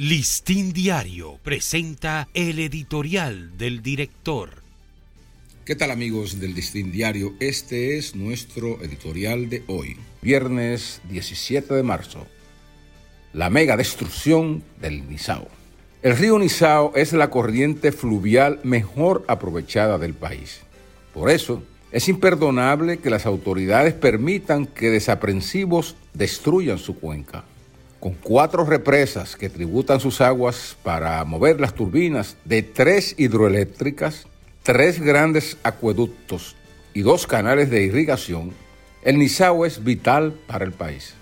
Listín Diario presenta el editorial del director. ¿Qué tal amigos del Listín Diario? Este es nuestro editorial de hoy, viernes 17 de marzo. La mega destrucción del Nizao. El río Nizao es la corriente fluvial mejor aprovechada del país. Por eso, es imperdonable que las autoridades permitan que desaprensivos destruyan su cuenca con cuatro represas que tributan sus aguas para mover las turbinas de tres hidroeléctricas, tres grandes acueductos y dos canales de irrigación, el Nizao es vital para el país.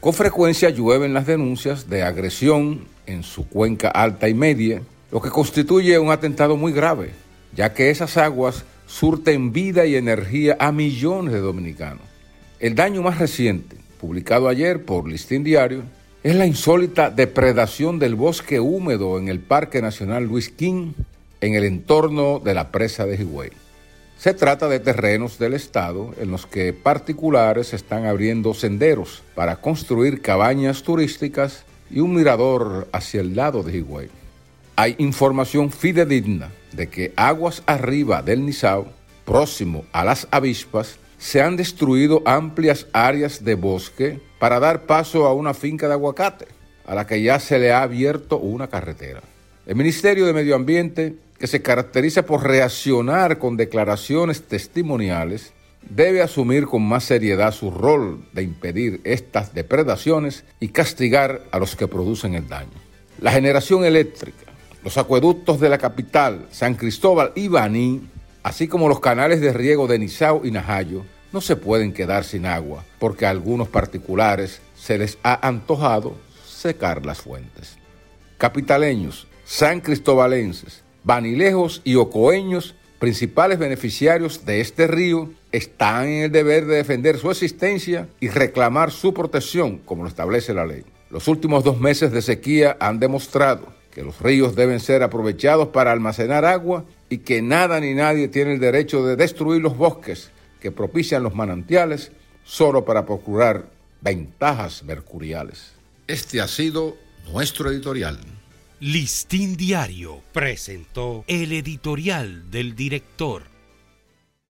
Con frecuencia llueven las denuncias de agresión en su cuenca alta y media, lo que constituye un atentado muy grave, ya que esas aguas surten vida y energía a millones de dominicanos. El daño más reciente, publicado ayer por Listín Diario, es la insólita depredación del bosque húmedo en el Parque Nacional Luis King, en el entorno de la presa de Higüey. Se trata de terrenos del Estado en los que particulares están abriendo senderos para construir cabañas turísticas y un mirador hacia el lado de Higüey. Hay información fidedigna de que aguas arriba del Nizao, próximo a las avispas, se han destruido amplias áreas de bosque para dar paso a una finca de aguacate, a la que ya se le ha abierto una carretera. El Ministerio de Medio Ambiente, que se caracteriza por reaccionar con declaraciones testimoniales, debe asumir con más seriedad su rol de impedir estas depredaciones y castigar a los que producen el daño. La generación eléctrica, los acueductos de la capital, San Cristóbal y Baní, así como los canales de riego de Nizao y Najayo, no se pueden quedar sin agua porque a algunos particulares se les ha antojado secar las fuentes. Capitaleños, san cristobalenses, vanilejos y ocoeños, principales beneficiarios de este río, están en el deber de defender su existencia y reclamar su protección como lo establece la ley. Los últimos dos meses de sequía han demostrado que los ríos deben ser aprovechados para almacenar agua y que nada ni nadie tiene el derecho de destruir los bosques que propician los manantiales solo para procurar ventajas mercuriales. Este ha sido nuestro editorial. Listín Diario presentó el editorial del director.